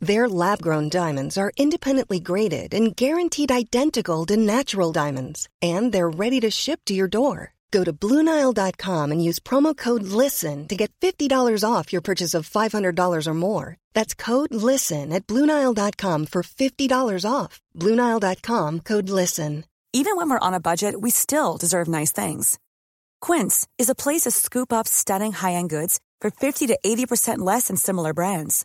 Their lab grown diamonds are independently graded and guaranteed identical to natural diamonds, and they're ready to ship to your door. Go to BlueNile.com and use promo code LISTEN to get $50 off your purchase of $500 or more. That's code LISTEN at BlueNile.com for $50 off. BlueNile.com code LISTEN. Even when we're on a budget, we still deserve nice things. Quince is a place to scoop up stunning high end goods for 50 to 80% less than similar brands.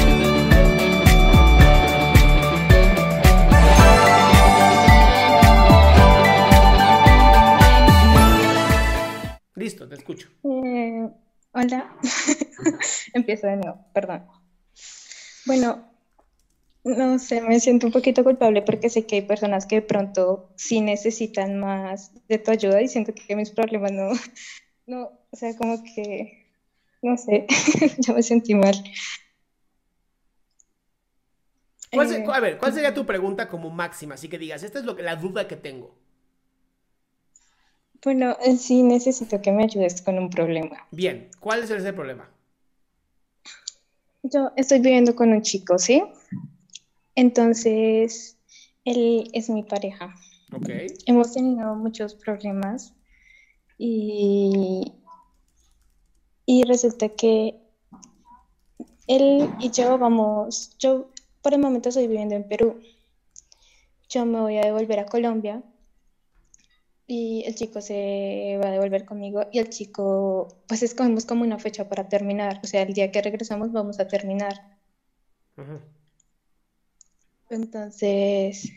Hola, empiezo de nuevo, perdón. Bueno, no sé, me siento un poquito culpable porque sé que hay personas que de pronto sí necesitan más de tu ayuda y siento que mis problemas no, no, o sea, como que, no sé, ya me sentí mal. ¿Cuál se- Eh, a ver, ¿cuál sería tu pregunta como máxima? Así que digas, esta es lo que, la duda que tengo. Bueno, eh, sí necesito que me ayudes con un problema. Bien, ¿cuál es ese problema? Yo estoy viviendo con un chico, ¿sí? Entonces, él es mi pareja. Ok. Hemos tenido muchos problemas y, y resulta que él y yo vamos, yo por el momento estoy viviendo en Perú. Yo me voy a devolver a Colombia y el chico se va a devolver conmigo y el chico, pues escogemos como una fecha para terminar. O sea, el día que regresamos vamos a terminar. Entonces,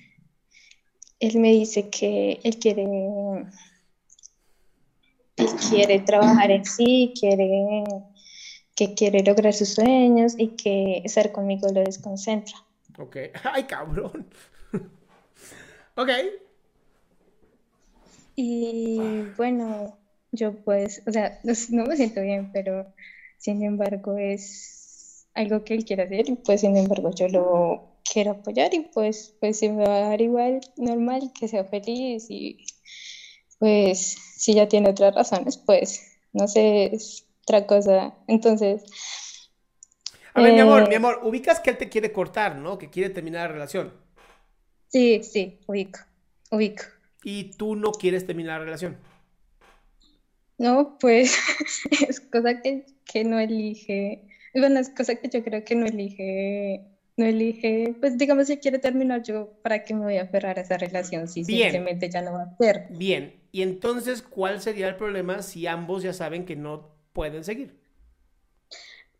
él me dice que él quiere, él quiere trabajar en sí, quiere, que quiere lograr sus sueños y que estar conmigo lo desconcentra. Ok. Ay, cabrón. ok. Y bueno, yo pues, o sea, no, no me siento bien, pero sin embargo es algo que él quiere hacer y pues sin embargo yo lo quiero apoyar y pues, pues se me va a dar igual, normal, que sea feliz y pues si ya tiene otras razones, pues no sé, es otra cosa. Entonces, A ver, mi amor, Eh, mi amor, ubicas que él te quiere cortar, ¿no? Que quiere terminar la relación. sí, sí, ubico, ubico. Y tú no quieres terminar la relación. No, pues es cosa que, que no elige, bueno, es cosa que yo creo que no elige, no elige, pues digamos si quiere terminar yo, ¿para qué me voy a aferrar a esa relación si Bien. simplemente ya no va a ser? Bien. Y entonces, ¿cuál sería el problema si ambos ya saben que no pueden seguir?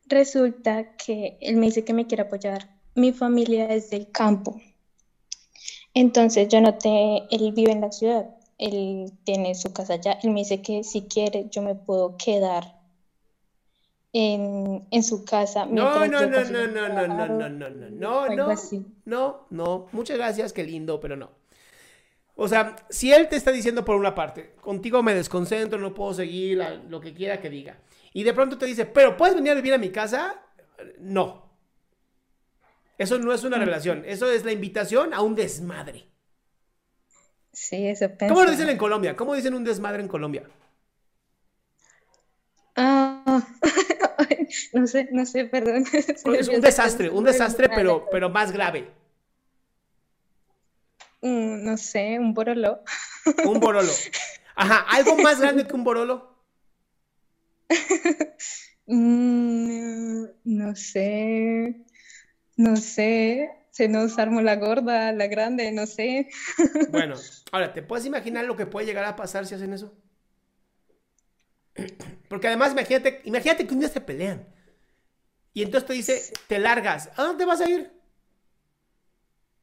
Resulta que él me dice que me quiere apoyar. Mi familia es del campo. Entonces yo no te, él vive en la ciudad, él tiene su casa allá. Él me dice que si quiere yo me puedo quedar en, en su casa No, no, no, no, no, no, no, no, no, no, no, no, no, no. Muchas gracias, qué lindo, pero no. O sea, si él te está diciendo por una parte, contigo me desconcentro, no puedo seguir, la- lo que quiera que diga, y de pronto te dice, pero ¿puedes venir a vivir a mi casa? No. Eso no es una relación, eso es la invitación a un desmadre. Sí, eso ¿Cómo lo dicen en Colombia? ¿Cómo dicen un desmadre en Colombia? Ah, no sé, no sé, perdón. Es un desastre, un desastre, pero, pero más grave. Mm, No sé, un borolo. Un borolo. Ajá, algo más grande que un borolo. Mm, no sé, no sé. Se nos armó la gorda, la grande, no sé. Bueno, ahora, ¿te puedes imaginar lo que puede llegar a pasar si hacen eso? Porque además, imagínate, imagínate que un día se pelean. Y entonces te dice, te largas. ¿A dónde vas a ir?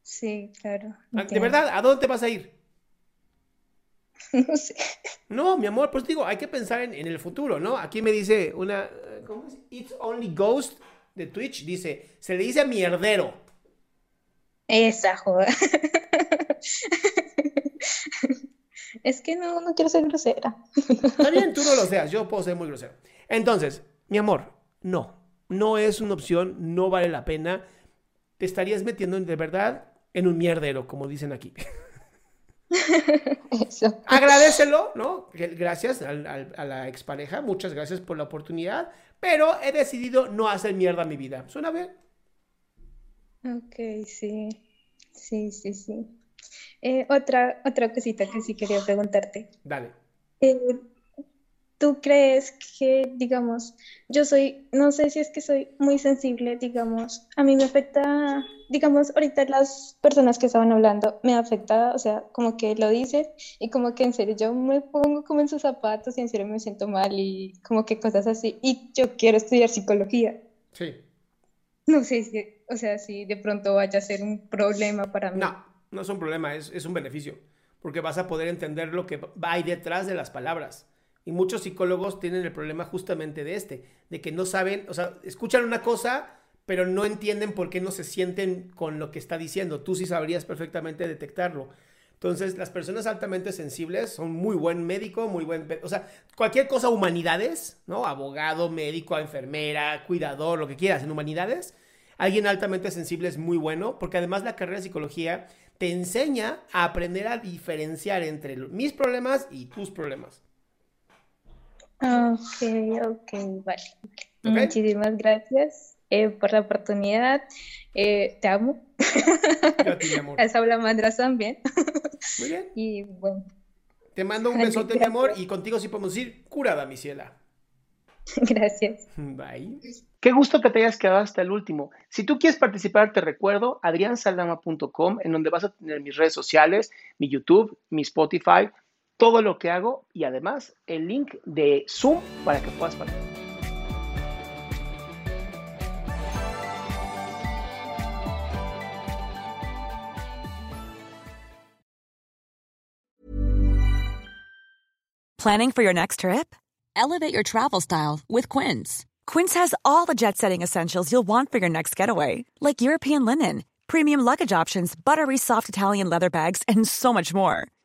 Sí, claro. De verdad, ¿a dónde te vas a ir? No sé. No, mi amor, pues digo, hay que pensar en, en el futuro, ¿no? Aquí me dice una, ¿cómo es? It's Only Ghost de Twitch, dice, se le dice mierdero. Esa joda. Es que no, no quiero ser grosera. Está bien, tú no lo seas, yo puedo ser muy grosero. Entonces, mi amor, no, no es una opción, no vale la pena. Te estarías metiendo de verdad en un mierdero, como dicen aquí. Eso. Agradecelo, ¿no? Gracias al- al- a la expareja, muchas gracias por la oportunidad, pero he decidido no hacer mierda a mi vida. ¿Suena bien? Ok, sí. Sí, sí, sí. Eh, otra, otra cosita que sí quería preguntarte. Dale. Eh, ¿tú crees que, digamos, yo soy, no sé si es que soy muy sensible, digamos, a mí me afecta, digamos, ahorita las personas que estaban hablando, me afecta, o sea, como que lo dices y como que en serio yo me pongo como en sus zapatos y en serio me siento mal y como que cosas así. Y yo quiero estudiar psicología. Sí. No sé si, o sea, si de pronto vaya a ser un problema para mí. No, no es un problema, es, es un beneficio, porque vas a poder entender lo que ahí detrás de las palabras. Y muchos psicólogos tienen el problema justamente de este, de que no saben, o sea, escuchan una cosa, pero no entienden por qué no se sienten con lo que está diciendo. Tú sí sabrías perfectamente detectarlo. Entonces, las personas altamente sensibles son muy buen médico, muy buen, o sea, cualquier cosa humanidades, ¿no? Abogado, médico, enfermera, cuidador, lo que quieras en humanidades. Alguien altamente sensible es muy bueno, porque además la carrera de psicología te enseña a aprender a diferenciar entre mis problemas y tus problemas. Ok, ok, vale. Ok. Muchísimas gracias eh, por la oportunidad. Eh, te amo. Yo a ti, mi amor. A esa Mandras también. Muy bien. Y bueno, Te mando un besote, mi amor, y contigo sí podemos decir curada, mi ciela. gracias. Bye. Qué gusto que te hayas quedado hasta el último. Si tú quieres participar, te recuerdo adriansaldama.com, en donde vas a tener mis redes sociales, mi YouTube, mi Spotify, todo lo que hago y además el link de Zoom para que puedas participar. Planning for your next trip? Elevate your travel style with Quince. Quince has all the jet setting essentials you'll want for your next getaway, like European linen, premium luggage options, buttery soft Italian leather bags, and so much more.